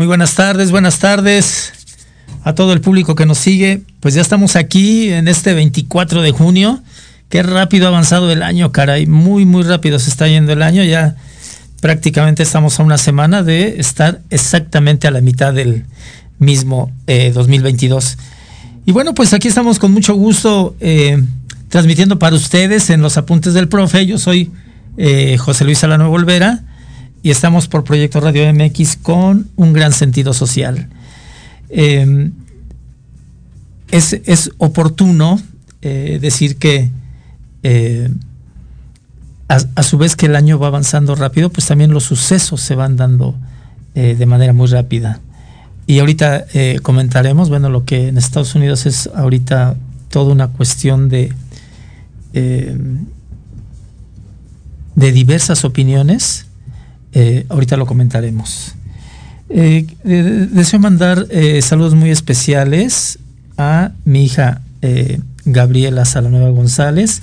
Muy buenas tardes, buenas tardes a todo el público que nos sigue. Pues ya estamos aquí en este 24 de junio. Qué rápido ha avanzado el año, caray. Muy, muy rápido se está yendo el año. Ya prácticamente estamos a una semana de estar exactamente a la mitad del mismo eh, 2022. Y bueno, pues aquí estamos con mucho gusto eh, transmitiendo para ustedes en los apuntes del profe. Yo soy eh, José Luis Alano Volvera y estamos por Proyecto Radio MX con un gran sentido social. Eh, es, es, oportuno eh, decir que eh, a, a, su vez que el año va avanzando rápido, pues también los sucesos se van dando eh, de manera muy rápida. Y ahorita comentaremos, bueno, lo que en Estados Unidos es ahorita toda una cuestión de, de diversas opiniones. Eh, ahorita lo comentaremos. Eh, deseo mandar eh, saludos muy especiales a mi hija Gabriela Salanueva González,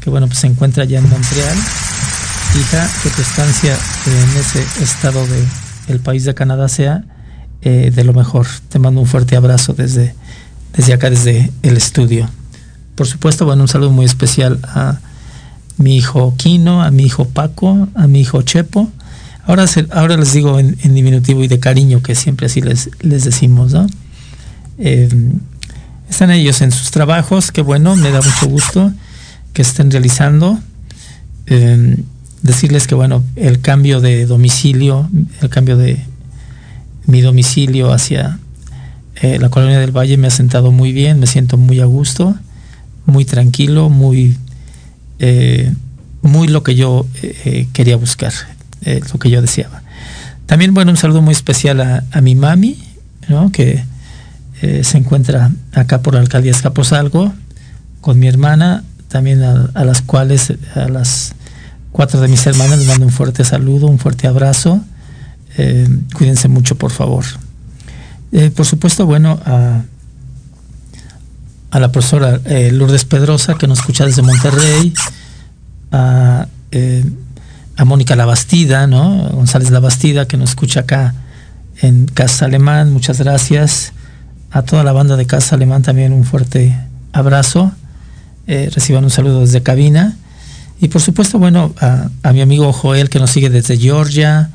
que bueno, pues se encuentra ya en Montreal. Hija, que tu estancia en ese estado del país de Canadá sea de lo mejor. Te mando un fuerte abrazo desde, desde acá, desde el estudio. Por supuesto, bueno, un saludo muy especial a mi hijo Kino, a mi hijo Paco, a mi hijo Chepo. Ahora, se, ahora les digo en, diminutivo y de cariño, que siempre así les, decimos, ¿no? Eh, están ellos en sus trabajos, que bueno, me da mucho gusto que estén realizando. Eh, decirles que bueno, el cambio de domicilio, el cambio de mi domicilio hacia eh, la colonia del Valle me ha sentado muy bien, me siento muy a gusto, muy tranquilo, muy, muy lo que yo quería buscar, eh, lo que yo deseaba. También, bueno, un saludo muy especial a, mi mami, que eh, se encuentra acá por la alcaldía Escaposalgo, con mi hermana, también a, las cuales, a las cuatro de mis hermanas les mando un fuerte saludo, un fuerte abrazo. Eh, cuídense mucho, por favor. Eh, por supuesto, bueno, a, a la profesora Lourdes Pedrosa, que nos escucha desde Monterrey, a Mónica Labastida, ¿no? González Labastida, que nos escucha acá en Casa Alemán, muchas gracias. A toda la banda de Casa Alemán también un fuerte abrazo. Eh, reciban un saludo desde cabina. Y por supuesto, bueno, a, mi amigo Joel, que nos sigue desde Georgia,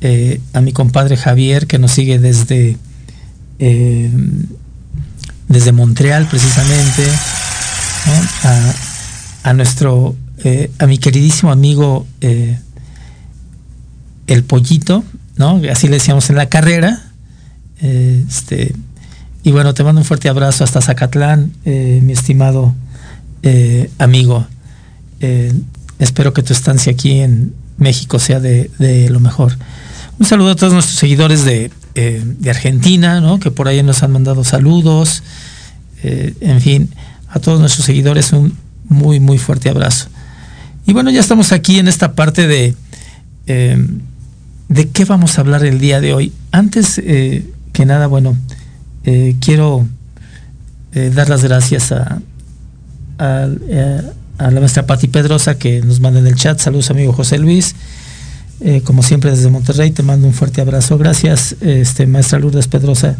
eh, a mi compadre Javier, que nos sigue desde, eh, desde Montreal, precisamente, a, nuestro, eh, a mi queridísimo amigo eh, El Pollito, ¿no? Así le decíamos en la carrera. Eh, este, y bueno, te mando un fuerte abrazo hasta Zacatlán, mi estimado amigo. espero que tu estancia aquí en México sea de, lo mejor. Un saludo a todos nuestros seguidores de, de Argentina, ¿no? que por ahí nos han mandado saludos. En fin, a todos nuestros seguidores un muy, muy fuerte abrazo. Y bueno, ya estamos aquí en esta parte de, eh, de qué vamos a hablar el día de hoy. Antes eh, que nada, bueno, quiero dar las gracias a, a, la maestra Patti Pedrosa que nos manda en el chat. Saludos, amigo José Luis. Eh, como siempre desde Monterrey, te mando un fuerte abrazo. Gracias, este, maestra Lourdes Pedrosa.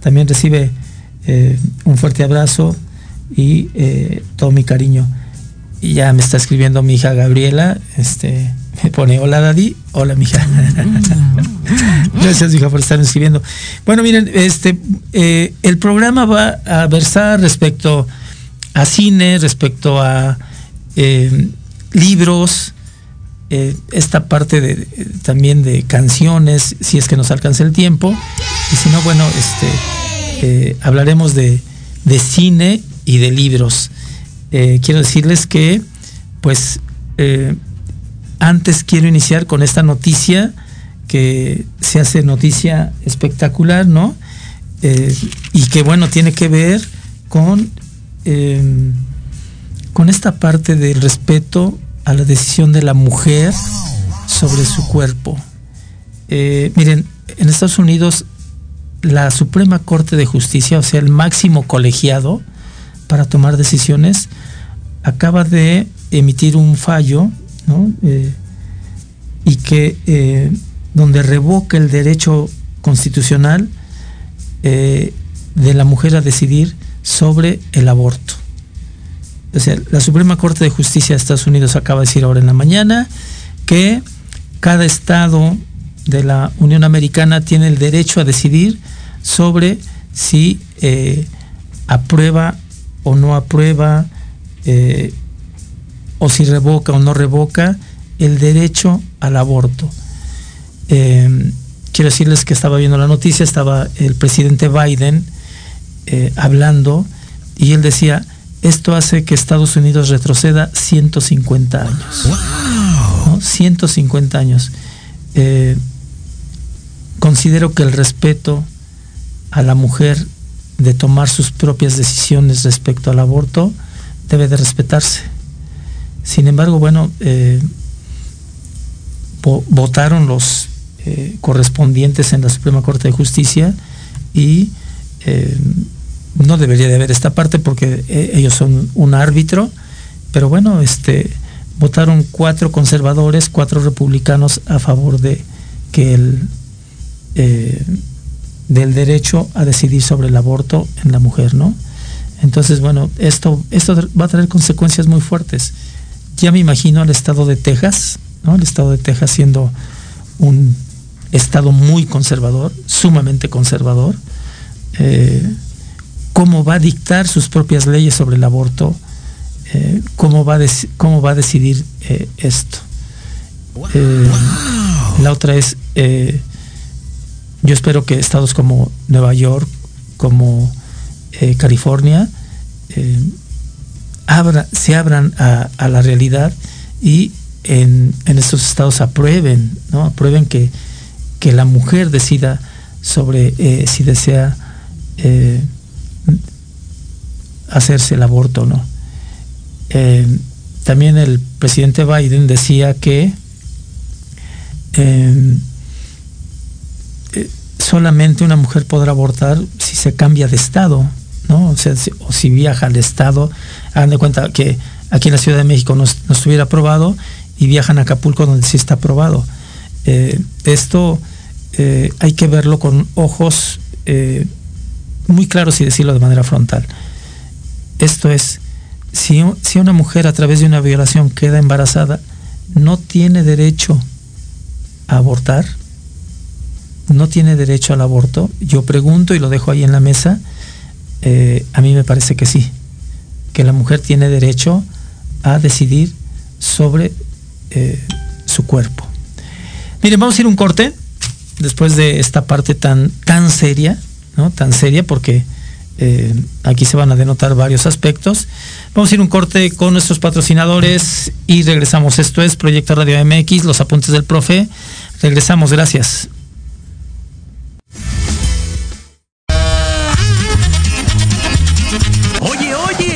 También recibe eh, un fuerte abrazo y eh, todo mi cariño. Y ya me está escribiendo mi hija Gabriela, este, Me pone, hola Daddy, hola mija. Gracias, hija, por estar escribiendo. Bueno, miren, este, eh, el programa va a versar respecto a cine, respecto a eh, libros, eh, esta parte de, también de canciones, si es que nos alcanza el tiempo. Y si no, bueno, este, eh, hablaremos de, de cine y de libros. Eh, quiero decirles que, pues, eh, antes quiero iniciar con esta noticia que se hace noticia espectacular, ¿no? Eh, y que, bueno, tiene que ver con, eh, con esta parte del respeto a la decisión de la mujer sobre su cuerpo. Miren, en Estados Unidos la Suprema Corte de Justicia, o sea, el máximo colegiado para tomar decisiones, acaba de emitir un fallo, ¿no? Eh, y que eh, donde revoca el derecho constitucional eh, de la mujer a decidir sobre el aborto. O sea, la Suprema Corte de Justicia de Estados Unidos acaba de decir ahora en la mañana que cada estado de la Unión Americana tiene el derecho a decidir sobre si aprueba o no aprueba, eh, o si revoca o no revoca el derecho al aborto. Eh, quiero decirles que estaba viendo la noticia, estaba el presidente Biden eh, hablando y él decía, esto hace que Estados Unidos retroceda 150 años. ¿no? 150 años. Eh, considero que el respeto a la mujer de tomar sus propias decisiones respecto al aborto debe de respetarse. Sin embargo, bueno, eh, vo- votaron los eh, correspondientes en la Suprema Corte de Justicia y eh, no debería de haber esta parte porque ellos son un árbitro, pero bueno, este votaron cuatro conservadores, cuatro republicanos a favor de que el del derecho a decidir sobre el aborto en la mujer, ¿no? Entonces, bueno, esto, esto va a traer consecuencias muy fuertes. Ya me imagino al estado de Texas, ¿no? El estado de Texas siendo un estado muy conservador, sumamente conservador, eh, cómo va a dictar sus propias leyes sobre el aborto, eh, cómo, va a cómo va a decidir eh, esto. La otra es, yo espero que estados como Nueva York, como eh, California, eh, abra- se abran a, la realidad y en, en estos estados aprueben, ¿no? Aprueben que, que la mujer decida sobre eh, si desea hacerse el aborto o no. También el presidente Biden decía que solamente una mujer podrá abortar si se cambia de estado, ¿no? O si, viaja al estado, hagan de cuenta que aquí en la Ciudad de México no, no estuviera aprobado y viajan a Acapulco donde sí está aprobado. Eh, esto eh, hay que verlo con ojos eh, muy claros y decirlo de manera frontal. Esto es, si, si una mujer a través de una violación queda embarazada, no tiene derecho a abortar, no tiene derecho al aborto. Yo pregunto y lo dejo ahí en la mesa, eh, a mí me parece que sí, que la mujer tiene derecho a decidir sobre eh, su cuerpo. Miren, vamos a ir un corte después de esta parte tan, tan seria, ¿no? Tan seria porque eh, aquí se van a denotar varios aspectos. Vamos a ir un corte con nuestros patrocinadores y regresamos. Esto es Proyecto Radio MX, los apuntes del profe. Regresamos, gracias.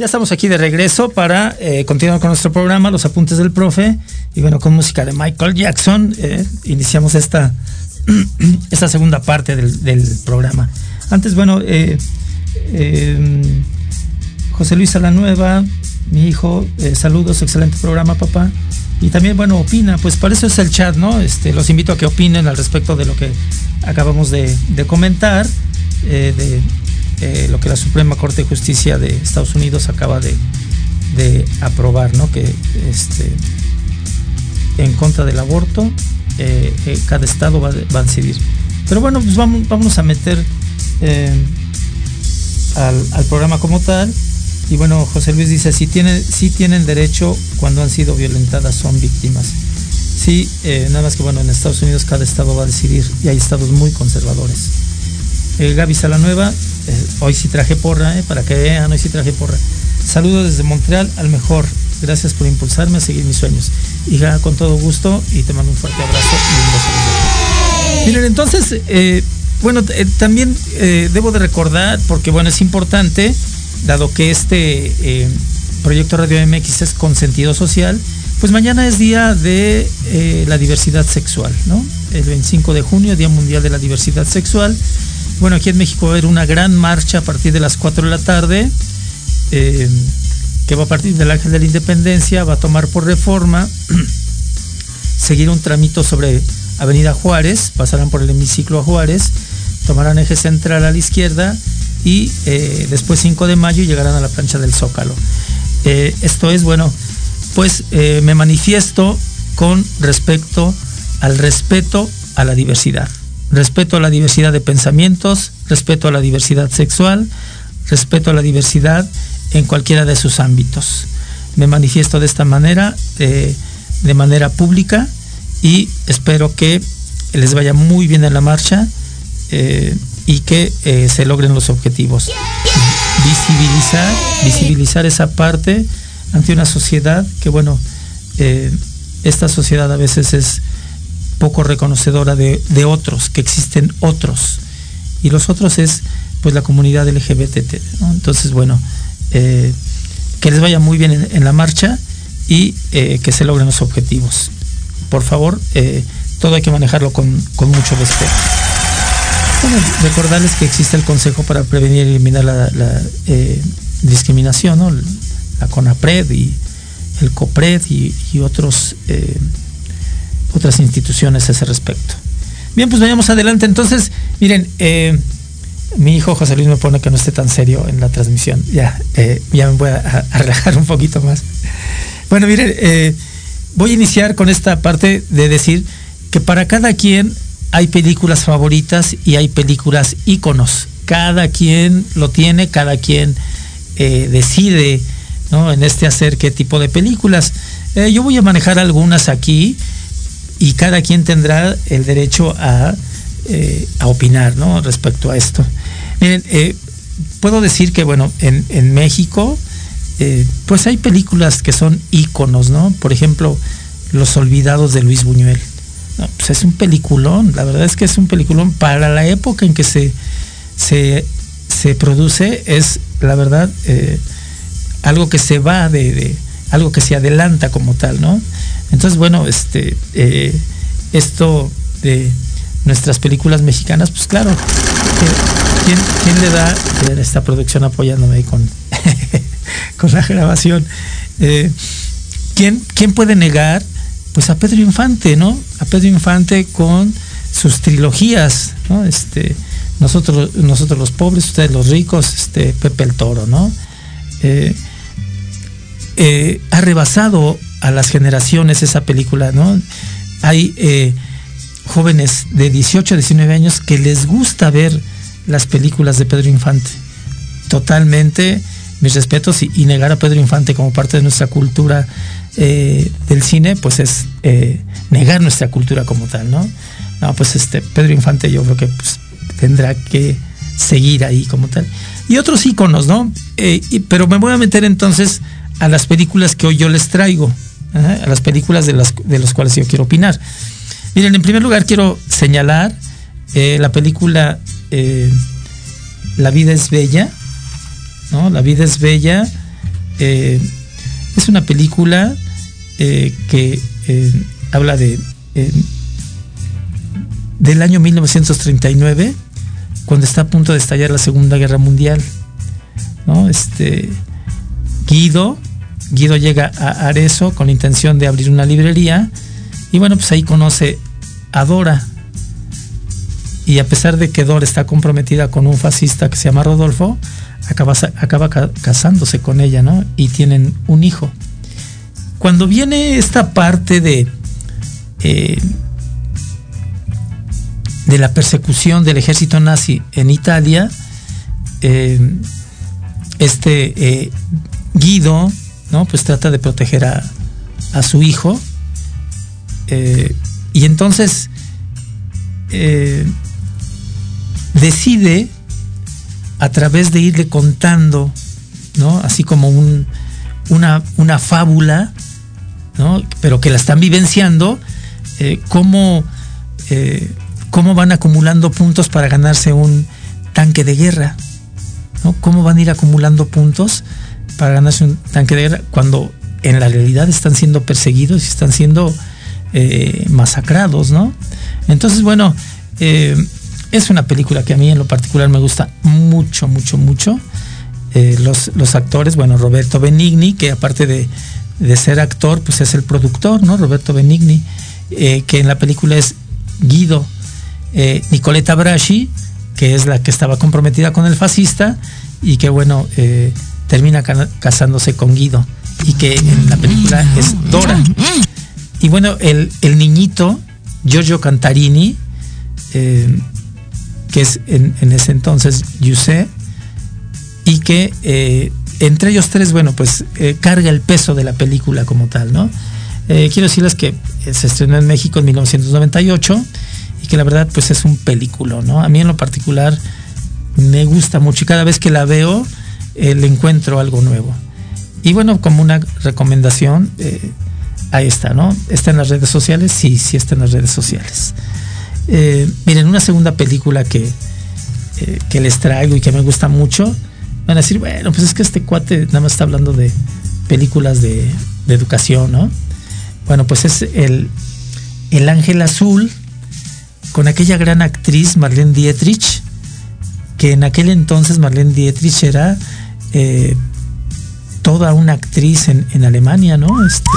Ya estamos aquí de regreso para eh, continuar con nuestro programa, Los Apuntes del Profe. Y bueno, con música de Michael Jackson, eh, iniciamos esta, esta segunda parte del, programa. Antes, bueno, eh, José Luis Salanueva, mi hijo, saludos, excelente programa, papá. Y también, bueno, opina, pues para eso es el chat, ¿no? Este, los invito a que opinen al respecto de lo que acabamos de, comentar, eh, lo que la Suprema Corte de Justicia de Estados Unidos acaba de, de aprobar, ¿no? Que este, en contra del aborto, eh, eh, cada estado va, va, a decidir. Pero bueno, pues vamos, vamos a meter al, al, programa como tal. Y bueno, José Luis dice, si tienen, si tienen derecho cuando han sido violentadas, son víctimas. Sí, nada más que bueno, en Estados Unidos cada estado va a decidir y hay estados muy conservadores. Eh, Gaby Salanueva, eh, hoy sí traje porra, eh, para que vean, hoy sí traje porra. Saludos desde Montreal al mejor. Gracias por impulsarme a seguir mis sueños. Hija, con todo gusto y te mando un fuerte abrazo y un beso. Miren, entonces, eh, bueno, también debo de recordar, porque bueno, es importante, dado que este proyecto Radio MX es con sentido social, pues mañana es día de eh, la diversidad sexual, ¿no? El 25 de junio, Día Mundial de la Diversidad Sexual. Bueno, aquí en México va a haber una gran marcha a partir de las 4 de la tarde, eh, que va a partir del Ángel de la Independencia, va a tomar por reforma, seguir un tramito sobre Avenida Juárez, pasarán por el hemiciclo a Juárez, tomarán eje central a la izquierda y eh, después 5 de mayo llegarán a la plancha del Zócalo. Eh, esto es, bueno, pues me manifiesto con respecto al respeto a la diversidad. Respeto a la diversidad de pensamientos, respeto a la diversidad sexual, respeto a la diversidad en cualquiera de sus ámbitos. Me manifiesto de esta manera, eh, de manera pública y espero que les vaya muy bien en la marcha eh, y que eh, se logren los objetivos. Visibilizar, visibilizar esa parte ante una sociedad que, bueno, esta sociedad a veces es poco reconocedora de, de, otros, que existen otros. Y los otros es, pues, la comunidad LGBT. Entonces, bueno, eh, que les vaya muy bien en, la marcha y eh, que se logren los objetivos. Por favor, eh, todo hay que manejarlo con, con mucho respeto. Recordarles que existe el Consejo para Prevenir y Eliminar la, la Discriminación, ¿no? la CONAPRED y el COPRED y, y otros, otras instituciones a ese respecto. Bien, pues vayamos adelante. Entonces, miren, eh, mi hijo José Luis me pone que no esté tan serio en la transmisión. Ya, eh, ya me voy a, relajar un poquito más. Bueno, miren, eh, voy a iniciar con esta parte de decir que para cada quien hay películas favoritas y hay películas íconos. Cada quien lo tiene, cada quien eh, decide ¿no? en este hacer qué tipo de películas. Yo voy a manejar algunas aquí y cada quien tendrá el derecho a, eh, opinar ¿no? respecto a esto. Miren, eh, puedo decir que, bueno, en, México, eh, pues hay películas que son íconos, ¿no? Por ejemplo, Los Olvidados de Luis Buñuel. Pues es un peliculón, la verdad es que es un peliculón para la época en que se, se, se produce, es la verdad algo que se va de, de, algo que se adelanta como tal, ¿no? Entonces, bueno, este eh, esto de nuestras películas mexicanas, pues claro, ¿quién, le da esta producción apoyándome con, con la grabación? Eh, ¿quién, ¿Quién puede negar? Pues a Pedro Infante, ¿no? A Pedro Infante con sus trilogías, ¿no? Este, nosotros, nosotros los pobres, ustedes los ricos, este, Pepe el Toro, ¿no? Eh, ha rebasado a las generaciones esa película, ¿no? Hay eh, jóvenes de 18 a 19 años que les gusta ver las películas de Pedro Infante. Totalmente, mis respetos, y, negar a Pedro Infante como parte de nuestra cultura eh, del cine, pues es eh, negar nuestra cultura como tal, ¿no? No, pues este Pedro Infante yo creo que pues, tendrá que seguir ahí como tal. Y otros íconos, ¿no? Eh, pero me voy a meter entonces a las películas que hoy yo les traigo, a las películas de las de las cuales yo quiero opinar. Miren, en primer lugar quiero señalar eh, la película eh, La vida es bella, ¿no? La vida es bella eh, es una película que habla de del año 1939, cuando está a punto de estallar la Segunda Guerra Mundial. ¿no? Este, Guido, Guido llega a Arezzo con la intención de abrir una librería y bueno, pues ahí conoce a Dora. Y a pesar de que Dora está comprometida con un fascista que se llama Rodolfo, acaba, acaba ca- casándose con ella, ¿no? Y tienen un hijo. Cuando viene esta parte de, eh, de la persecución del ejército nazi en Italia, eh, este eh, Guido, ¿no? Pues trata de proteger a, a su hijo. eh, y entonces eh, decide a través de irle contando, ¿no? Así como un, una, una fábula, ¿no? Pero que la están vivenciando, eh, cómo, cómo van acumulando puntos para ganarse un tanque de guerra, ¿no? Cómo van a ir acumulando puntos para ganarse un tanque de guerra cuando en la realidad están siendo perseguidos y están siendo eh, masacrados, ¿no? Entonces, bueno, eh, es una película que a mí en lo particular me gusta mucho, mucho, mucho. Eh, los, los actores, bueno, Roberto Benigni, que aparte de, de ser actor, pues es el productor, ¿no? Roberto Benigni, que en la película es Guido. Nicoletta Braschi, que es la que estaba comprometida con el fascista y que, bueno, termina ca- casándose con Guido y que en la película es Dora. Y bueno, el, el niñito, Giorgio Cantarini, eh, que es en, en ese entonces Yusé, y que eh, entre ellos tres, bueno, pues eh, carga el peso de la película como tal, ¿no? Quiero decirles que se estrenó en México en 1998 y que la verdad pues es un película, ¿no? A mí en lo particular me gusta mucho y cada vez que la veo le encuentro algo nuevo. Y bueno, como una recomendación, eh, ahí está, ¿no? ¿Está en las redes sociales? Sí, sí está en las redes sociales. Eh, miren, una segunda película que, eh, que les traigo y que me gusta mucho, van a decir, bueno, pues es que este cuate nada más está hablando de películas de, de educación, ¿no? Bueno, pues es el, el Ángel Azul con aquella gran actriz Marlene Dietrich, que en aquel entonces Marlene Dietrich era eh, toda una actriz en, en Alemania, ¿no? Este,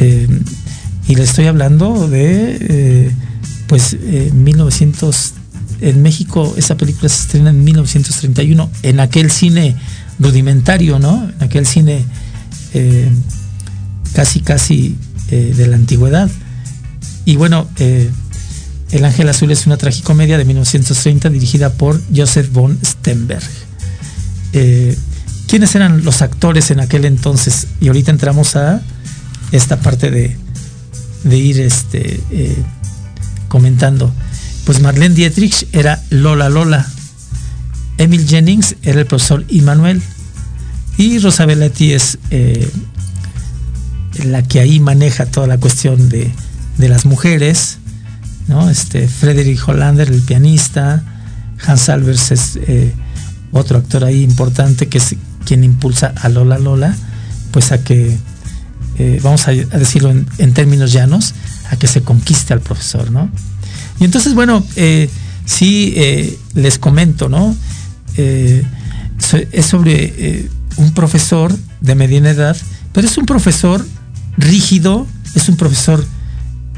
eh, y le estoy hablando de, eh, pues, eh, 1900, en México esa película se estrena en 1931, en aquel cine rudimentario, ¿no? En aquel cine eh, casi, casi eh, de la antigüedad. Y bueno, eh, El Ángel Azul es una tragicomedia de 1930 dirigida por Joseph von Stenberg. Eh, ¿Quiénes eran los actores en aquel entonces? Y ahorita entramos a esta parte de, de ir este, eh, comentando. Pues Marlene Dietrich era Lola Lola. Emil Jennings era el profesor Immanuel. Y Rosa Belletti es eh, la que ahí maneja toda la cuestión de, las mujeres. ¿no? Este, Frederick Hollander, el pianista. Hans Albers es otro actor ahí importante que es quien impulsa a Lola Lola, pues a que, eh, vamos a, decirlo en, términos llanos, a que se conquiste al profesor, ¿no? Y entonces, bueno, eh, sí eh, les comento, ¿no? Eh, es sobre un profesor de mediana edad, pero es un profesor rígido, es un profesor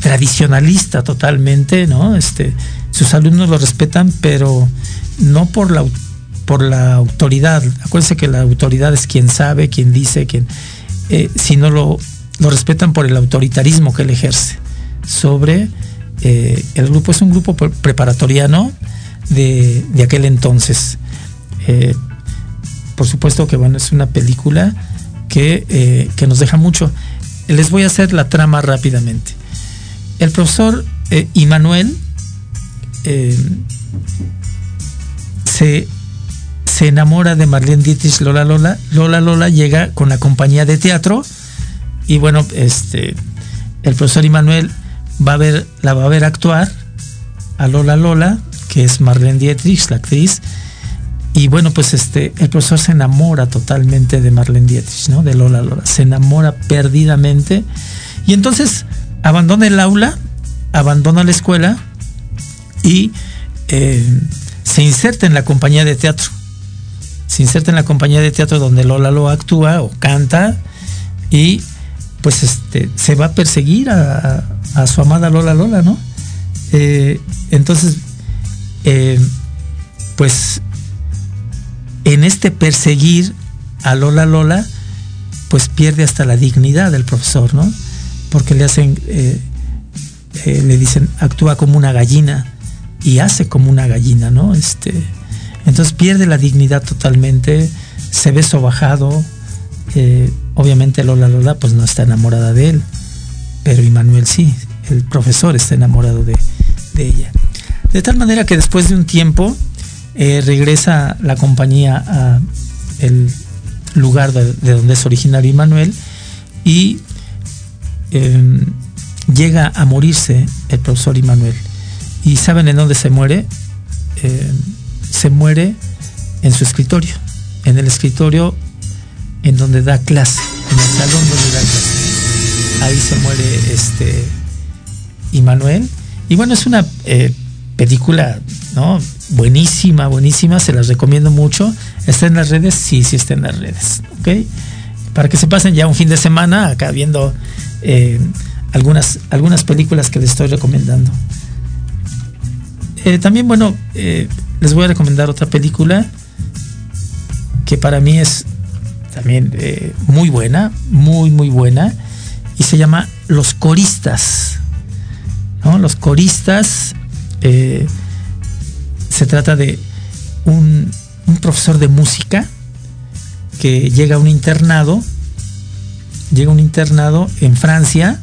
tradicionalista totalmente, ¿no? Este, sus alumnos lo respetan, pero no por la por la autoridad. Acuérdense que la autoridad es quien sabe, quien dice, quien, eh, sino lo, lo respetan por el autoritarismo que él ejerce sobre eh, el grupo. Es un grupo preparatoriano de, de aquel entonces. Eh, por supuesto que bueno, es una película que, que, nos deja mucho. Les voy a hacer la trama rápidamente. El profesor Immanuel se se enamora de Marlene Dietrich Lola Lola. Lola Lola llega con la compañía de teatro y bueno, este el profesor Immanuel va a ver, la va a ver actuar a Lola Lola, que es Marlene Dietrich, la actriz, y bueno, pues este, el profesor se enamora totalmente de Marlene Dietrich, ¿no? De Lola Lola. Se enamora perdidamente. Y entonces abandona el aula, abandona la escuela y eh, se inserta en la compañía de teatro. Se inserta en la compañía de teatro donde Lola lo actúa o canta y pues este se va a perseguir a, a su amada Lola Lola, ¿no? Eh, entonces, eh, pues en este perseguir a Lola Lola, pues pierde hasta la dignidad del profesor, ¿no? Porque le hacen, eh, le dicen, actúa como una gallina y hace como una gallina, ¿no? Este, entonces pierde la dignidad totalmente, se ve sobajado. eh, obviamente Lola Lola pues no está enamorada de él, pero Immanuel sí, el profesor está enamorado de, ella. De tal manera que después de un tiempo eh, regresa la compañía a el lugar de, de donde es originario Immanuel y eh, llega a morirse el profesor Immanuel. ¿Y saben en dónde se muere? Eh, se muere en su escritorio, en el escritorio en donde da clase, en el salón donde da clase. Ahí se muere este Immanuel. Y bueno, es una eh, película ¿no? buenísima, buenísima, se las recomiendo mucho. ¿Está en las redes? Sí, sí está en las redes. ¿ok? Para que se pasen ya un fin de semana acá viendo eh, algunas, algunas películas que les estoy recomendando. Eh, también, bueno, eh, les voy a recomendar otra película que para mí es también eh, muy buena, muy, muy buena, y se llama Los Coristas. ¿no? Los Coristas se trata de un, un profesor de música que llega a un internado, llega a un internado en Francia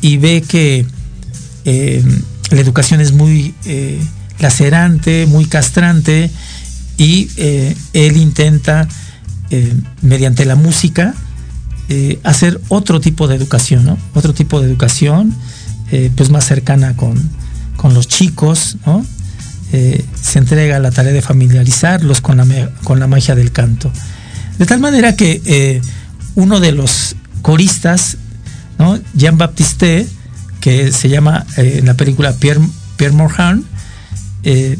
y ve que la educación es muy eh, lacerante, muy castrante y eh, él intenta eh, mediante la música hacer otro tipo de educación, ¿no? Otro tipo de educación pues más cercana con, con los chicos, ¿no? Se entrega la tarea de familiarizarlos con la, con la magia del canto. De tal manera que uno de los coristas. Jean Baptiste, que se llama eh, en la película Pierre, Pierre Morhan, eh,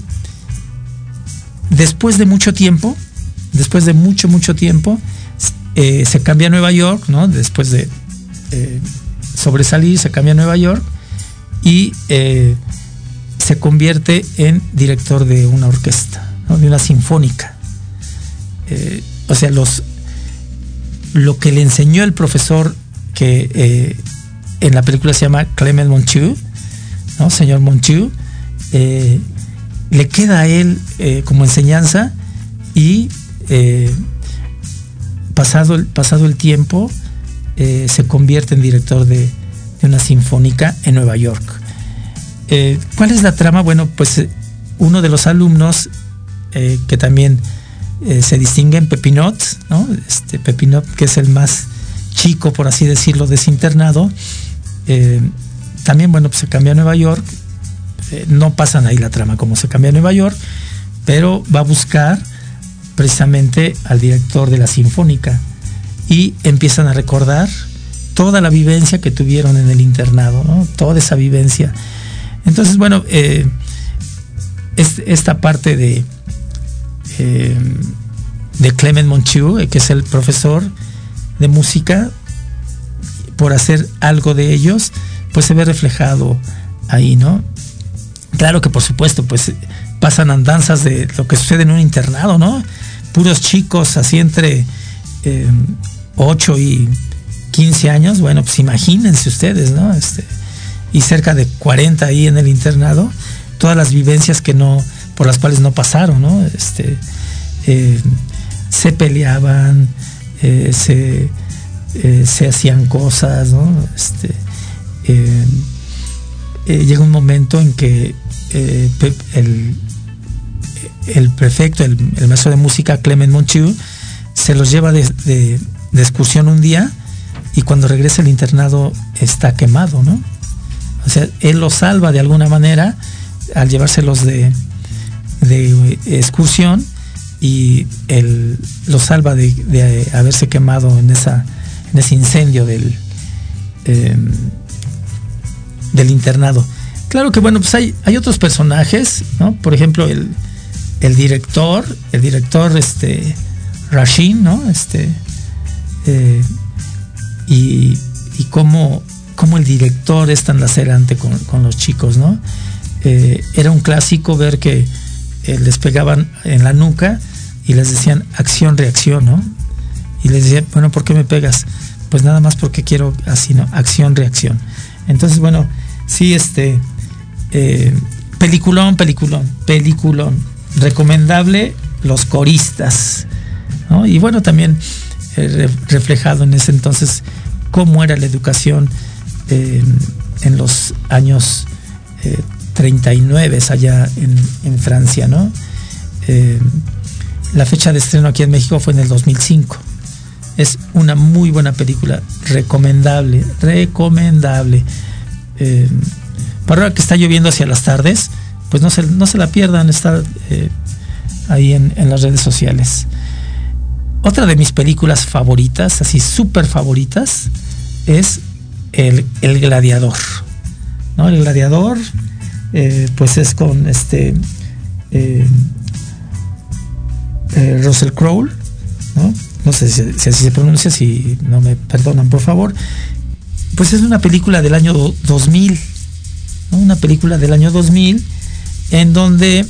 después de mucho tiempo, después de mucho, mucho tiempo, eh, se cambia a Nueva York, ¿no? Después de sobresalir, se cambia a Nueva York y se convierte en director de una orquesta, de una sinfónica. O sea, los, lo que le enseñó el profesor que en la película se llama Clement Monchu, ¿no? Señor Monchu, eh, le queda a él eh, como enseñanza y eh, pasado, el, pasado el tiempo eh, se convierte en director de, una sinfónica en Nueva York. ¿Cuál es la trama? Bueno, pues uno de los alumnos que también se distingue en Pepinot, ¿no? Este Pepinot, que es el más chico, por así decirlo, de ese internado, eh, también, bueno, pues se cambia a Nueva York. Eh, no pasan ahí la trama como se cambia a Nueva York, pero va a buscar precisamente al director de la Sinfónica y empiezan a recordar toda la vivencia que tuvieron en el internado, toda esa vivencia. Entonces, bueno, eh, es- esta parte de, de Clement Monchu, eh, que es el profesor de música, por hacer algo de ellos, pues se ve reflejado ahí, ¿no? Claro que por supuesto, pues pasan andanzas de lo que sucede en un internado, ¿no? Puros chicos así entre eh, 8 y 15 años, bueno, pues imagínense ustedes, ¿no? Este, y cerca de 40 ahí en el internado, todas las vivencias que no, por las cuales no pasaron, ¿no? Este, eh, se peleaban, eh, se, eh, se hacían cosas, ¿no? Este, eh, llega un momento en que el, el prefecto, el, maestro de música, Clement Monchu, se los lleva de, de- de excursión un día y cuando regresa el internado está quemado, ¿no? O sea, él los salva de alguna manera al llevárselos de, de excursión y él lo salva de, haberse quemado en, esa, en ese incendio del, eh, del internado. Claro que bueno, pues hay, hay otros personajes, ¿no? Por ejemplo, el, el director, el director este Rashin, ¿no? Este eh, y, y cómo, cómo el director es tan lacerante con, con los chicos, ¿no? Eh, era un clásico ver que eh, les pegaban en la nuca y les decían acción, reacción, ¿no? Y les decían, bueno, ¿por qué me pegas? Pues nada más porque quiero así, ¿no? Acción, reacción. Entonces, bueno, sí, este, eh, peliculón, peliculón, peliculón. Recomendable los coristas. Y bueno, también eh, re- reflejado en ese entonces cómo era la educación eh, en los años eh, 39 allá en, Francia, ¿no? Eh, la fecha de estreno aquí en México fue en el 2005. Es una muy buena película, recomendable, recomendable. Eh, para ahora que está lloviendo hacia las tardes, pues no se, no se la pierdan, está eh, ahí en, en las redes sociales. Otra de mis películas favoritas, así súper favoritas, es el, el Gladiador. ¿no? El Gladiador, eh, pues es con este eh, eh, Russell Crowe, ¿no? Sé si, así se pronuncia, si no me perdonan, por favor. Pues es una película del año do- 2000, ¿no? Una película del año 2000 en donde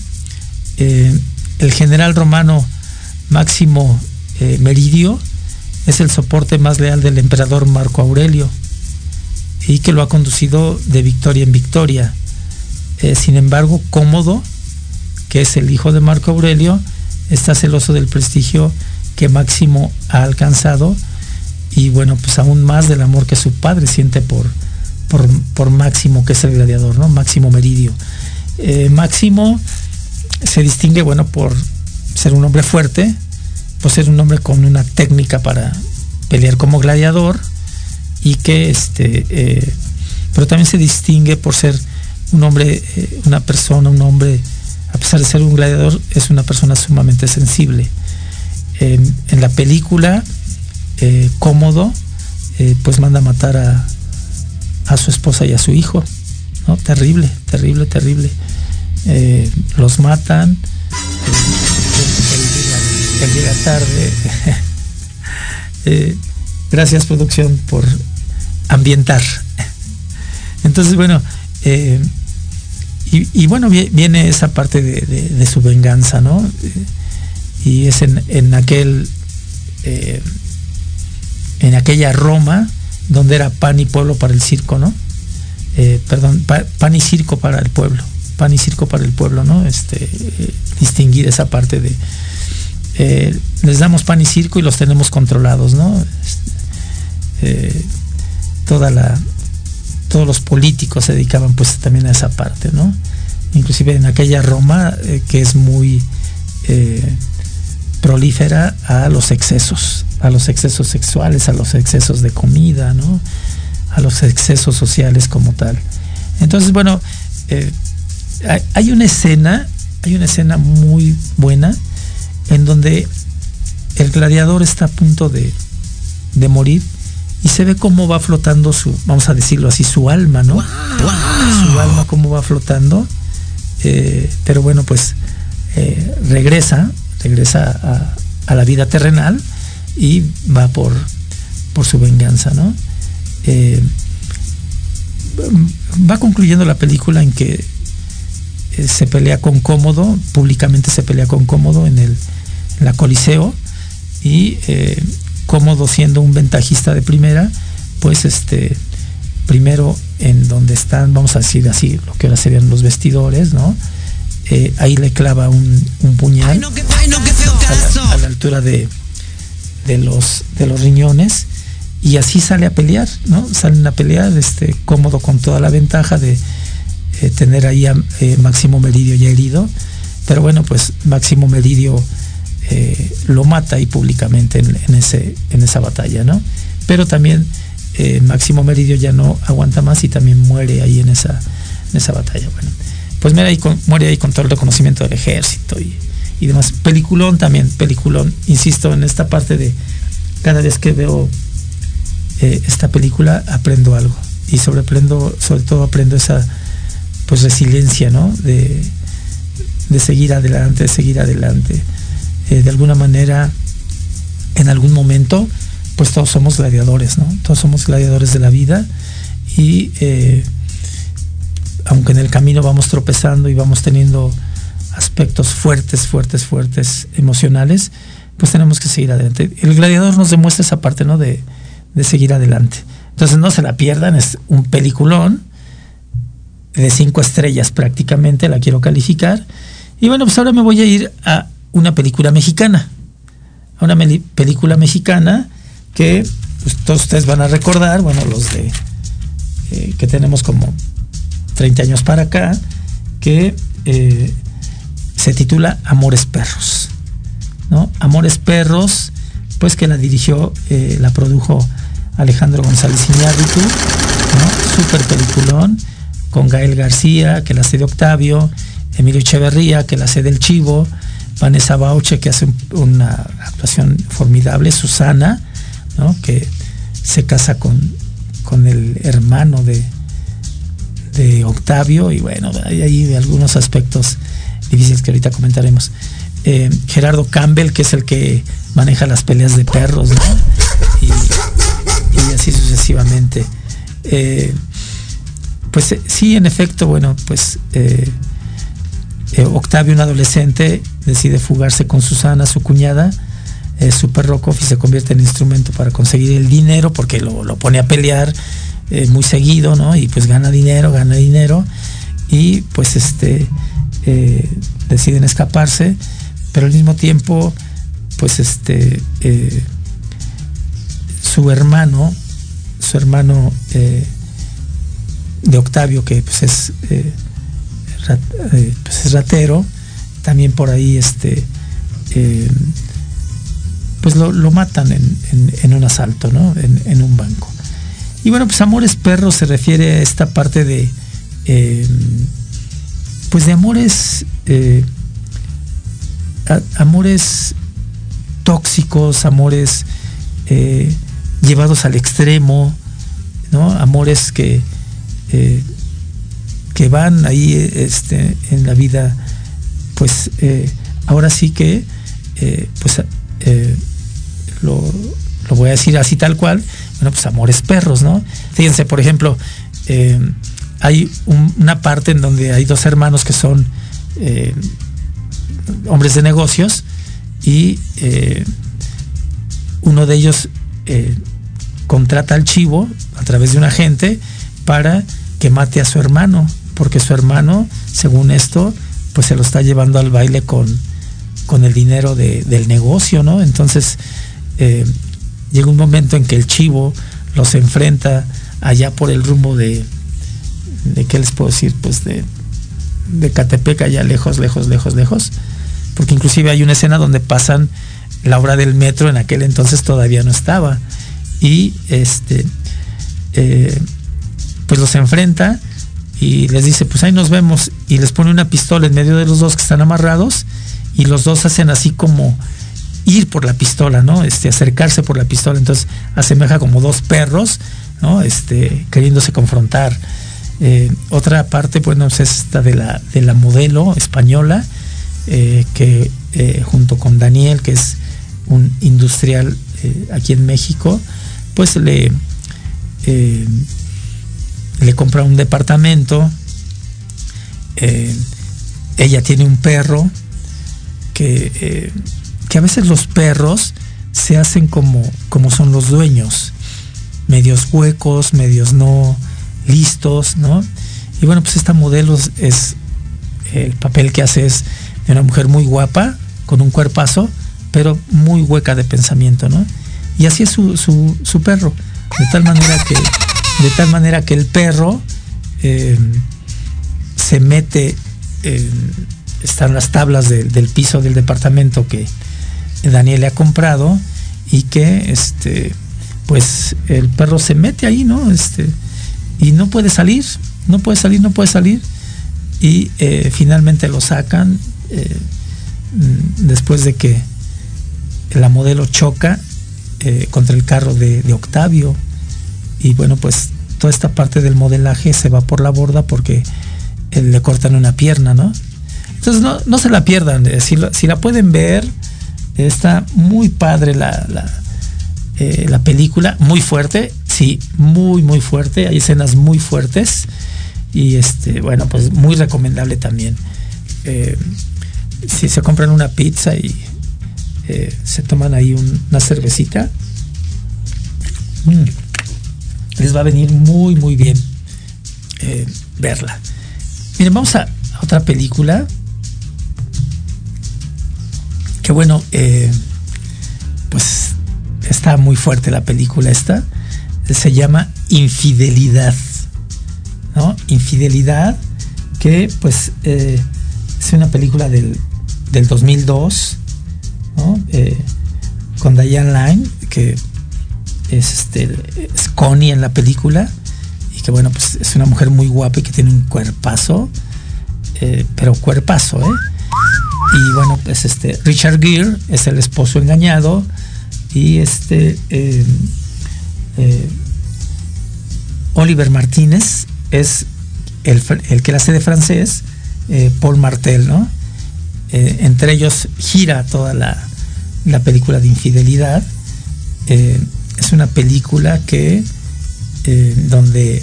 el general romano Máximo Meridio es el soporte más leal del emperador Marco Aurelio y que lo ha conducido de victoria en victoria. Eh, sin embargo, Cómodo, que es el hijo de Marco Aurelio, está celoso del prestigio que Máximo ha alcanzado y bueno, pues aún más del amor que su padre siente por, por, por Máximo, que es el gladiador, ¿no? Máximo Meridio. Eh, Máximo se distingue, bueno, por ser un hombre fuerte, por ser un hombre con una técnica para pelear como gladiador y que este, eh, pero también se distingue por ser un hombre, eh, una persona, un hombre, a pesar de ser un gladiador, es una persona sumamente sensible. En, la película, eh, cómodo, eh, pues manda a matar a, a su esposa y a su hijo. ¿no? Terrible, terrible, terrible. Los matan. él, llega, tarde. Gracias, producción, por ambientar. Entonces, bueno, y, bueno, vie- viene esa parte de, su venganza, ¿no? Y es en, en aquel, eh, en aquella Roma, donde era pan y pueblo para el circo, ¿no? Eh, perdón, pa- pan y circo para el pueblo, pan y circo para el pueblo, ¿no? Este, eh, distinguir esa parte de, les damos pan y circo y los tenemos controlados, ¿no? Este, toda la, todos los políticos se dedicaban pues también a esa parte, ¿no? Inclusive en aquella Roma eh, que es muy eh, prolífera a los excesos, a los excesos sexuales, a los excesos de comida, ¿no? A los excesos sociales como tal. Entonces, bueno, eh, hay- una escena, hay una escena muy buena en donde el gladiador está a punto de morir y se ve cómo va flotando su, vamos a decirlo así, su alma, ¿no? Su alma cómo va flotando. Eh, pero bueno, pues eh, regresa, regresa a, a la vida terrenal y va por, por su venganza, ¿no? Eh, va concluyendo la película en que se pelea con Cómodo, públicamente se pelea con Cómodo en, el, en la Coliseo y Cómodo siendo un ventajista de primera, pues este primero en donde están, vamos a decir así, lo que ahora serían los vestidores, ¿no? Eh, ahí le clava un, un puñal Ay, no, qué, ay, no, qué feo a la, caso. a la altura de, de los de los riñones y así sale a pelear, ¿no? Salen a pelear, este, cómodo con toda la ventaja de eh, tener ahí a eh, Máximo Meridio ya herido, pero bueno, pues Máximo Meridio eh, lo mata ahí públicamente en, ese, en esa batalla, ¿no? Pero también eh, Máximo Meridio ya no aguanta más y también muere ahí en esa, en esa batalla. Bueno, pues muere ahí con, muere ahí con todo el reconocimiento del ejército y, y demás. Peliculón también, peliculón. Insisto en esta parte de cada vez que veo eh, esta película aprendo algo y sobre, sobre todo aprendo esa pues resiliencia, ¿no? De, de seguir adelante, de seguir adelante. Eh, de alguna manera, en algún momento, pues todos somos gladiadores, ¿no? Todos somos gladiadores de la vida y eh, aunque en el camino vamos tropezando y vamos teniendo aspectos fuertes, fuertes, fuertes, emocionales, pues tenemos que seguir adelante. El gladiador nos demuestra esa parte, ¿no? De, de seguir adelante. Entonces no se la pierdan, es un peliculón de cinco estrellas prácticamente, la quiero calificar. Y bueno, pues ahora me voy a ir a una película mexicana. Una película mexicana que pues, todos ustedes van a recordar, bueno, los de eh, que tenemos como 30 años para acá, que eh, se titula Amores Perros. ¿no? Amores Perros, pues que la dirigió, eh, la produjo Alejandro González Iñárritu, ¿no? Super peliculón, con Gael García, que la hace de Octavio, Emilio Echeverría, que la hace del Chivo, Vanessa Bauche, que hace una actuación formidable, Susana, ¿no? que se casa con, con el hermano de, de Octavio, y bueno, hay algunos aspectos difíciles que ahorita comentaremos. Eh, Gerardo Campbell, que es el que maneja las peleas de perros, ¿no? y, y, así sucesivamente. Eh, pues eh, sí, en efecto, bueno, pues eh, Octavio, un adolescente, decide fugarse con Susana, su cuñada, eh, Super Rockoff, y se convierte en instrumento para conseguir el dinero, porque lo, lo pone a pelear eh, muy seguido, ¿no? Y pues gana dinero, gana dinero, y pues este eh, deciden escaparse, pero al mismo tiempo, pues este su hermano, su hermano de Octavio, que pues es, eh, pues es ratero, también por ahí este eh, pues lo, lo matan en, en, un asalto, ¿no? En, un banco. Y bueno, pues Amores Perros se refiere a esta parte de eh, pues de amores amores tóxicos, amores llevados al extremo, ¿no? Amores que, que van ahí este, en la vida, pues eh, ahora sí que, eh, pues lo, lo, voy a decir así tal cual, bueno, pues amores perros, ¿no? Fíjense, por ejemplo, hay un, una parte en donde hay dos hermanos que son hombres de negocios y uno de ellos eh, contrata al chivo a través de un agente para que mate a su hermano, porque su hermano, según esto, pues se lo está llevando al baile con, con el dinero de, del negocio, ¿no? Entonces eh, llega un momento en que el chivo los enfrenta allá por el rumbo de, de ¿qué les puedo decir? Pues de, de Catepec, allá lejos, lejos, lejos, lejos, porque inclusive hay una escena donde pasan la obra del metro en aquel entonces todavía no estaba. Y este eh, pues los enfrenta y les dice, pues ahí nos vemos. Y les pone una pistola en medio de los dos que están amarrados, y los dos hacen así como ir por la pistola, ¿no? Este, acercarse por la pistola. Entonces asemeja como dos perros, ¿no? Este, queriéndose confrontar. Eh, otra parte, bueno, es esta de la, de la modelo española, eh, que eh, junto con Daniel, que es un industrial aquí en México, pues le, le compra un departamento. Eh, ella tiene un perro que, que, a veces los perros se hacen como, como son los dueños, medios huecos, medios no listos, ¿no? Y bueno, pues esta modelo es, el papel que hace es de una mujer muy guapa, con un cuerpazo, pero muy hueca de pensamiento, ¿no? Y así es su, su, su perro, de tal manera que, de tal manera que el perro eh, se mete, eh, están las tablas de, del piso del departamento que Daniel le ha comprado y que este pues el perro se mete ahí, ¿no? Este, y no puede salir, no puede salir, no puede salir. Y eh, finalmente lo sacan, mm, después de que la modelo choca eh, contra el carro de Octavio. Y bueno, pues toda esta parte del modelaje se va por la borda porque eh, le cortan una pierna, ¿no? Entonces no, no se la pierdan, eh, si, la- pueden ver, está muy padre la, eh, la película, muy fuerte, sí, muy, muy fuerte, hay escenas muy fuertes y este, bueno, pues muy recomendable también. Eh, si se compran una pizza y se toman ahí un- una cervecita, mm, les va a venir muy, muy bien eh, verla. Miren, vamos a, otra película. Que bueno, eh, pues está muy fuerte la película esta. Se llama Infidelidad. ¿No? Infidelidad, que pues eh, es una película del, del 2002, ¿no? Eh, con Diane Line, que es, este, es Connie en la película y que bueno, pues es una mujer muy guapa y que tiene un cuerpazo, eh, pero cuerpazo, ¿eh? Y bueno, pues este, Richard Gere es el esposo engañado y este eh, eh, Oliver Martínez es el, el que la hace de francés, Paul Martel, ¿no? Entre ellos gira toda la, la película de infidelidad. Eh, es una película que eh, donde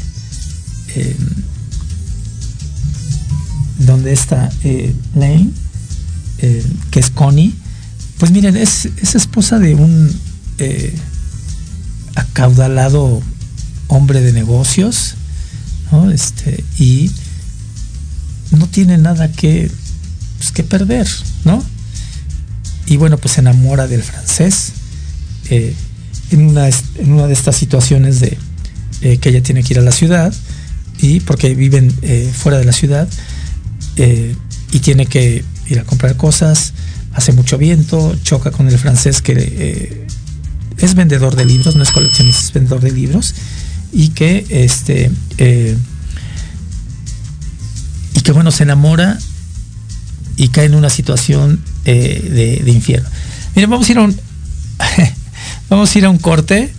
eh, donde está eh, Lane, que es Connie, pues miren, es, es esposa de un acaudalado hombre de negocios, ¿no? Este, y no tiene nada que, pues, que perder, ¿no? Y bueno, pues se enamora del francés en, una, de estas situaciones de eh, que ella tiene que ir a la ciudad y porque viven eh, fuera de la ciudad eh, y tiene que ir a comprar cosas, hace mucho viento, choca con el francés que es vendedor de libros, no es coleccionista, es vendedor de libros y que este y que bueno se enamora y cae en una situación de, de infierno. Miren, vamos a ir a un vamos a ir a un corte.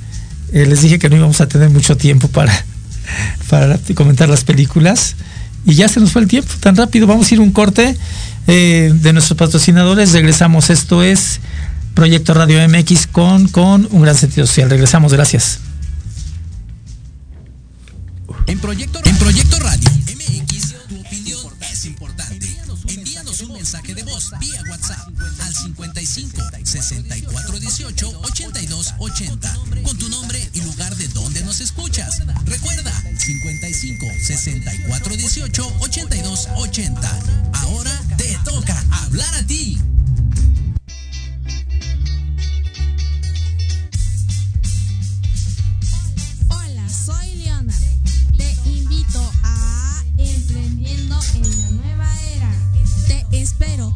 Eh, les dije que no íbamos a tener mucho tiempo para, para comentar las películas. Y ya se nos fue el tiempo tan rápido. Vamos a ir a un corte eh, de nuestros patrocinadores. Regresamos. Esto es Proyecto Radio MX con, con un gran sentido social. Regresamos. Gracias. En Proyecto, en Proyecto Radio MX, tu opinión es importante. Envíanos un mensaje de voz vía WhatsApp al 55 64 18 82 80 con tu nombre y lugar de donde nos escuchas. Recuerda 55 64 18 82 80. Ahora te toca hablar a ti. Hola, soy Leona. Te invito a Emprendiendo en la Nueva Era. Te espero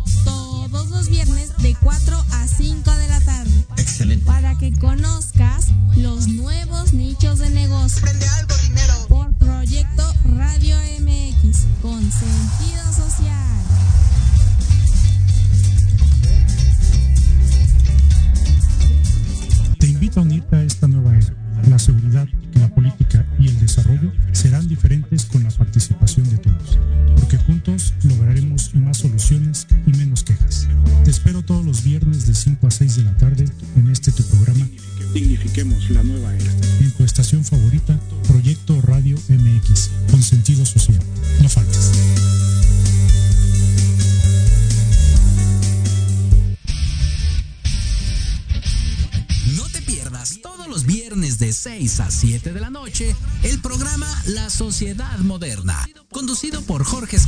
Jorge Escamilla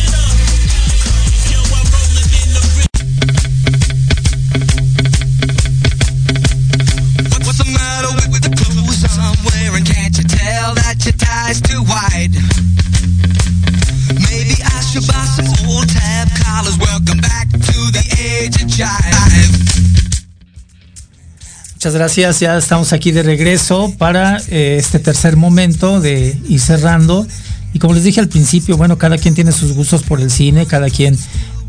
Muchas gracias, ya estamos aquí de regreso para eh, este tercer momento de ir cerrando. Y como les dije al principio, bueno, cada quien tiene sus gustos por el cine, cada quien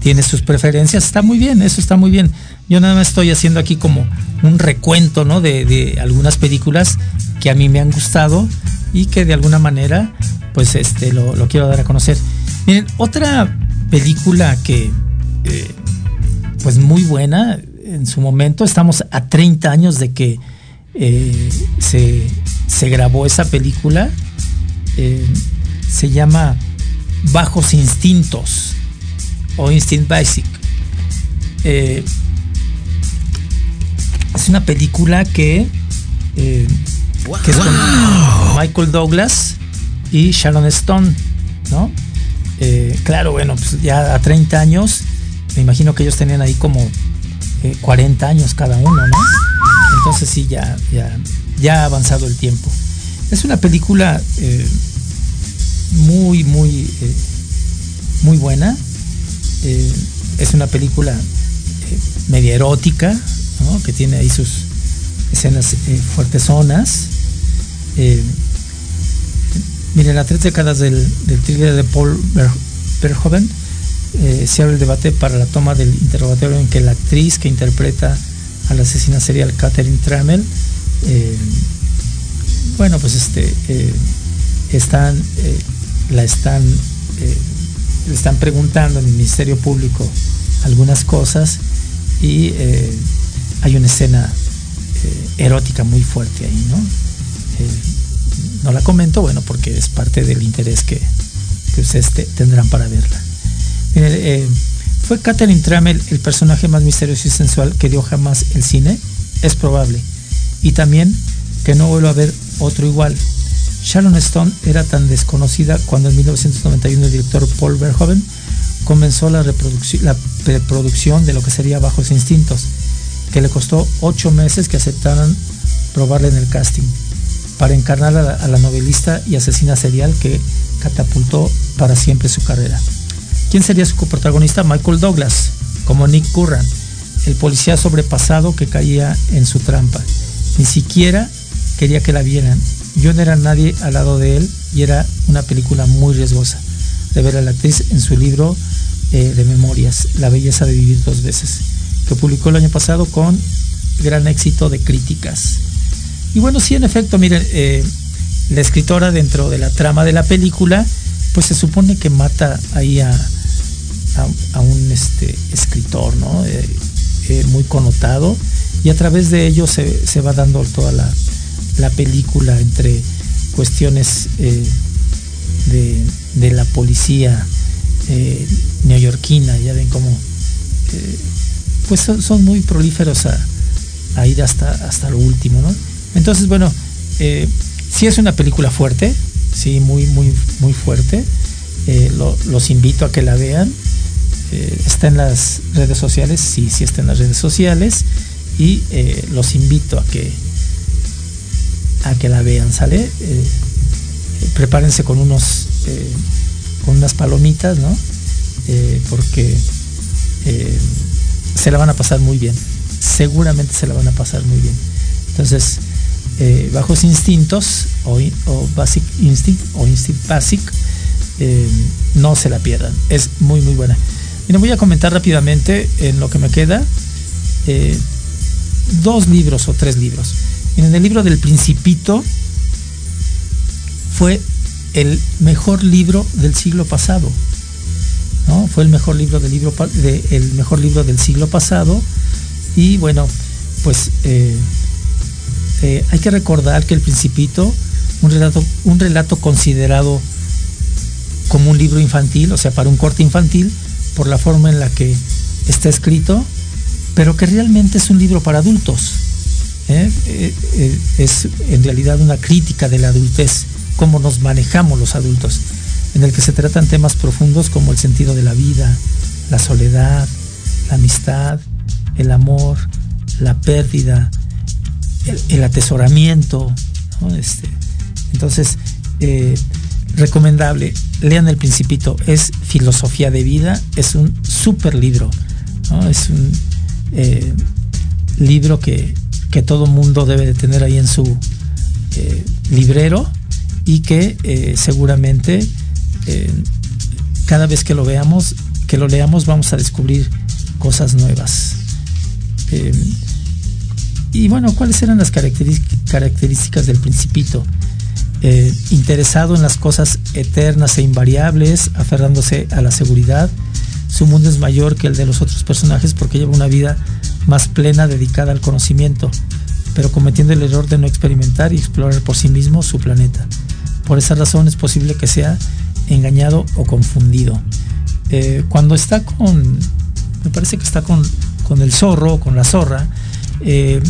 tiene sus preferencias, está muy bien, eso está muy bien. Yo nada más estoy haciendo aquí como un recuento, ¿no? De, algunas películas que a mí me han gustado y que de alguna manera, pues este, lo, lo quiero dar a conocer. Miren, otra película que, eh, pues muy buena en su momento, estamos a 30 años de que eh, se, se grabó esa película, eh, se llama Bajos Instintos o Instinct Basic. Eh, es una película que, es con Michael Douglas y Sharon Stone, ¿no? Claro, bueno, pues ya a 30 años, me imagino que ellos tenían ahí como eh, 40 años cada uno, ¿no? Entonces sí, ya, ya, ya ha avanzado el tiempo. Es una película eh, muy, muy, eh, muy buena. Eh, es una película eh, media erótica, ¿no? que tiene ahí sus escenas eh, fuertezonas. Eh, miren, a tres décadas del, del de Paul Ver- Verhoeven eh, se abre el debate para la toma del interrogatorio en que la actriz que interpreta a la asesina serial Catherine Trammell eh, bueno pues este eh, están la están le están preguntando en el Ministerio Público algunas cosas y hay una escena erótica muy fuerte ahí, ¿no? No la comento, bueno, porque es parte del interés que, que ustedes te- tendrán para verla. Miren, eh, ¿Fue Catherine Trammell el personaje más misterioso y sensual que dio jamás el cine? Es probable. Y también que no vuelva a haber otro igual. Sharon Stone era tan desconocida cuando en 1991 el director Paul Verhoeven comenzó la, la de lo que sería Bajos Instintos, que le costó ocho meses que aceptaran probarle en el casting, para encarnar a la novelista y asesina serial que catapultó para siempre su carrera. ¿Quién sería su coprotagonista? Michael Douglas, como Nick Curran, el policía sobrepasado que caía en su trampa. Ni siquiera quería que la vieran. Yo no era nadie al lado de él y era una película muy riesgosa de ver a la actriz en su libro eh, de memorias, La belleza de vivir dos veces, que publicó el año pasado con gran éxito de críticas. Y bueno, sí, en efecto, miren, eh, la escritora dentro de la trama de la película, pues se supone que mata ahí a, a, un este, escritor, ¿no? Eh, eh, muy connotado, y a través de ello se, se va dando toda la, la película entre cuestiones eh, de, de la policía neoyorquina, ya ven cómo pues son, son muy prolíferos a, ir hasta, hasta lo último, ¿no? Entonces, bueno, sí es una película fuerte, sí, muy, muy, muy fuerte. Eh, lo- los invito a que la vean. Eh, está en las redes sociales, sí, sí está en las redes sociales. Y eh, los invito a que a que la vean, ¿sale? Eh, prepárense con unos con unas palomitas, ¿no? Porque se la van a pasar muy bien. Seguramente se la van a pasar muy bien. Entonces, Bajos Instintos o, o Basic Instinct o Instinct Basic, no se la pierdan. Es muy, muy buena. Miren, voy a comentar rápidamente en lo que me queda eh, dos libros o tres libros. Miren, el libro del Principito fue el mejor libro del siglo pasado. ¿no? Fue el mejor libro del libro de- el mejor libro del siglo pasado. Y bueno, pues eh, eh, hay que recordar que el Principito, un relato, un relato considerado como un libro infantil, o sea, para un corte infantil, por la forma en la que está escrito, pero que realmente es un libro para adultos. ¿eh? Eh, eh, es en realidad una crítica de la adultez, cómo nos manejamos los adultos, en el que se tratan temas profundos como el sentido de la vida, la soledad, la amistad, el amor, la pérdida, el, atesoramiento. Este, entonces, recomendable, lean El Principito, es filosofía de vida, es un súper libro, es un eh, libro que, que, todo mundo debe de tener ahí en su eh, librero y que eh, seguramente cada vez que lo veamos, que lo leamos, vamos a descubrir cosas nuevas. y bueno, ¿cuáles eran las características del Principito? Eh, interesado en las cosas eternas e invariables, aferrándose a la seguridad. Su mundo es mayor que el de los otros personajes porque lleva una vida más plena dedicada al conocimiento, pero cometiendo el error de no experimentar y explorar por sí mismo su planeta. Por esa razón es posible que sea engañado o confundido. Eh, cuando está con, me parece que está con, con el zorro con la zorra, eh,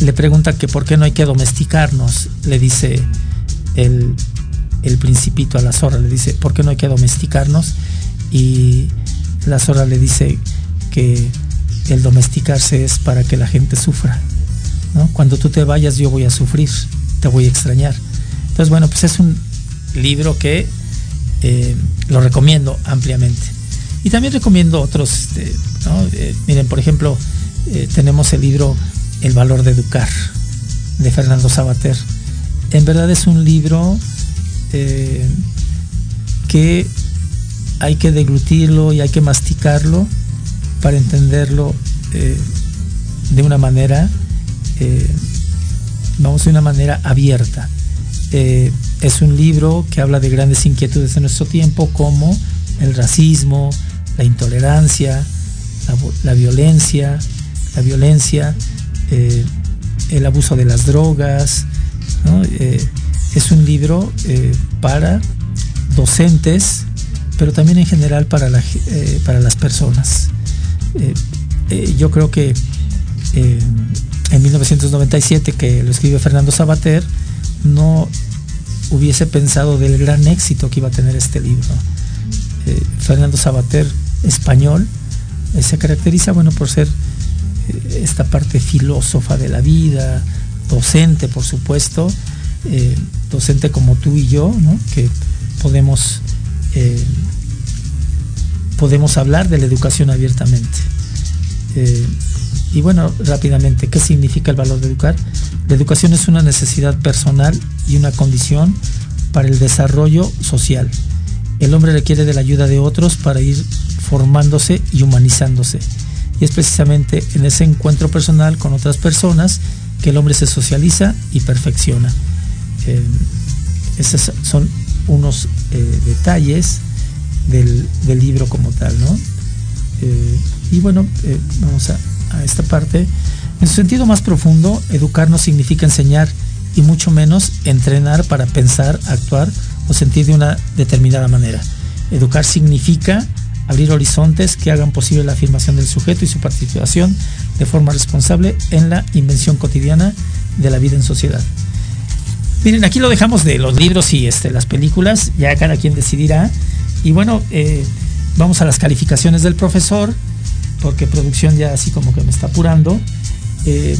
le pregunta que por qué no hay que domesticarnos. Le dice, el, el, principito a la zorra, le dice, ¿por qué no hay que domesticarnos? Y la zorra le dice que el domesticarse es para que la gente sufra. ¿no? Cuando tú te vayas yo voy a sufrir, te voy a extrañar. Entonces, bueno, pues es un libro que eh, lo recomiendo ampliamente. Y también recomiendo otros, este, eh, miren, por ejemplo, eh, tenemos el libro El valor de educar, de Fernando Sabater en verdad es un libro eh, que hay que deglutirlo y hay que masticarlo para entenderlo eh, de una manera, eh, vamos, de una manera abierta. Es un libro que habla de grandes inquietudes de nuestro tiempo como el racismo, la intolerancia, la, violencia, la violencia, el abuso de las drogas, Eh, es un libro eh, para docentes, pero también en general para, la, eh, para las personas. yo creo que en 1997, que lo escribe Fernando Sabater, no hubiese pensado del gran éxito que iba a tener este libro. Fernando Sabater, español, se caracteriza bueno, por ser esta parte filósofa de la vida, docente, por supuesto, eh, docente como tú y yo, que podemos, eh, podemos hablar de la educación abiertamente. Eh, y bueno, rápidamente, ¿qué significa el valor de educar? La educación es una necesidad personal y una condición para el desarrollo social. El hombre requiere de la ayuda de otros para ir formándose y humanizándose. Y es precisamente en ese encuentro personal con otras personas que el hombre se socializa y perfecciona. Eh, esos son unos eh, detalles del, libro como tal, ¿no? Eh, y bueno, vamos a, a, esta parte. En su sentido más profundo, educar no significa enseñar y mucho menos entrenar para pensar, actuar o sentir de una determinada manera. Educar significa abrir horizontes que hagan posible la afirmación del sujeto y su participación de forma responsable en la invención cotidiana de la vida en sociedad. Miren, aquí lo dejamos de los libros y este, las películas, ya cada quien decidirá. Y bueno, eh, vamos a las calificaciones del profesor, porque producción ya así como que me está apurando. Eh,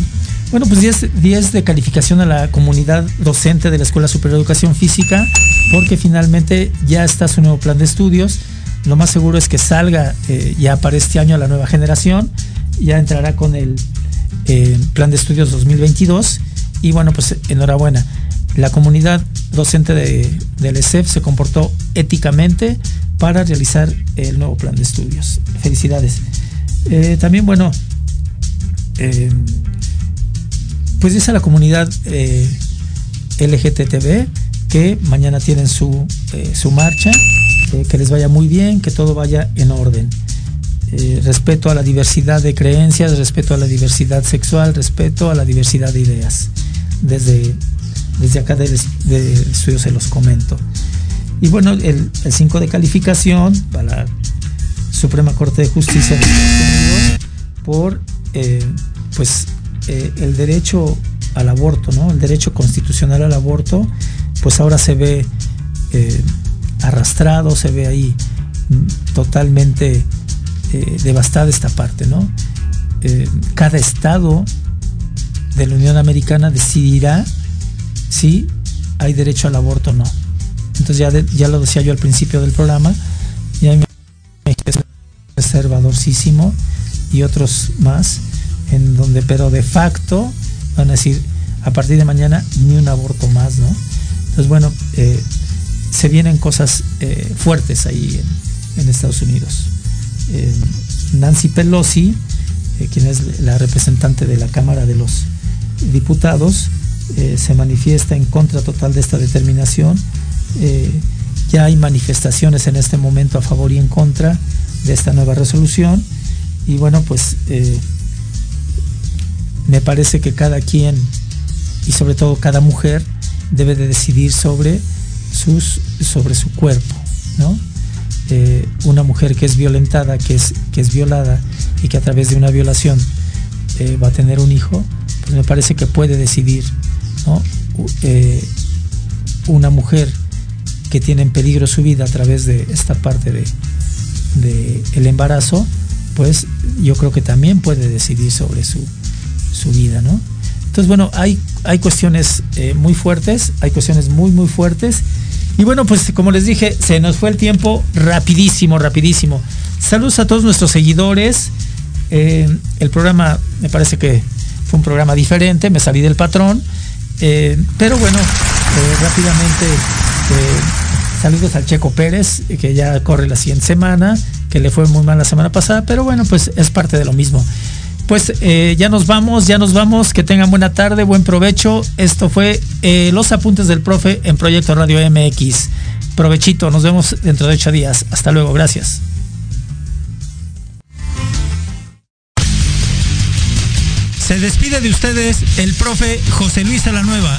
bueno, pues 10, 10 de calificación a la comunidad docente de la Escuela Superior de Educación Física, porque finalmente ya está su nuevo plan de estudios. Lo más seguro es que salga eh, ya para este año a la nueva generación, ya entrará con el eh, plan de estudios 2022 y bueno, pues enhorabuena. La comunidad docente de, del ESEF se comportó éticamente para realizar el nuevo plan de estudios. Felicidades. Eh, también, bueno, pues dice la comunidad LGTB que mañana tienen su, su marcha, que les vaya muy bien, que todo vaya en orden. respeto a la diversidad de creencias, respeto a la diversidad sexual, respeto a la diversidad de ideas. Desde desde acá del, del estudio se los comento. Y bueno, el 5 de calificación para Suprema Corte de Justicia de Estados Unidos por eh, pues eh, el derecho al aborto, ¿no? El derecho constitucional al aborto, pues ahora se ve eh, arrastrado, se ve ahí mm, totalmente eh, devastada esta parte, ¿no? Eh, cada estado de la Unión Americana decidirá si hay derecho al aborto o no. Entonces ya, ya lo decía yo al principio del programa, ya México es conservadorcísimo y otros más, en donde pero de facto van a decir a partir de mañana ni un aborto más, ¿no? Entonces bueno, eh, se vienen cosas eh, fuertes ahí en, Estados Unidos. Eh, Nancy Pelosi, eh, quien es la representante de la Cámara de los Diputados, se manifiesta en contra total de esta determinación. Ya hay manifestaciones en este momento a favor y en contra de esta nueva resolución. Y bueno, pues me parece que cada quien y sobre todo cada mujer debe de decidir sobre, sus, sobre su cuerpo, ¿no? Eh, una mujer que es violentada, que es, que es violada y que a través de una violación eh, va a tener un hijo, pues me parece que puede decidir, ¿no? Eh, una mujer que tiene en peligro su vida a través de esta parte de, de el embarazo, pues yo creo que también puede decidir sobre su, su vida, ¿no? Entonces, bueno, hay, hay cuestiones eh, muy fuertes, hay cuestiones muy, muy fuertes. Y bueno, pues como les dije, se nos fue el tiempo rapidísimo, rapidísimo. Saludos a todos nuestros seguidores. Eh, el programa me parece que fue un programa diferente, me salí del patrón. Eh, pero bueno, rápidamente saludos al Checo Pérez, que ya corre la siguiente semana, que le fue muy mal la semana pasada, pero bueno, pues es parte de lo mismo. Pues eh, ya nos vamos, ya nos vamos, que tengan buena tarde, buen provecho. Esto fue eh, Los Apuntes del Profe en Proyecto Radio MX. Provechito, nos vemos dentro de ocho días. Hasta luego, gracias. Se despide de ustedes el profe José Luis Salanueva.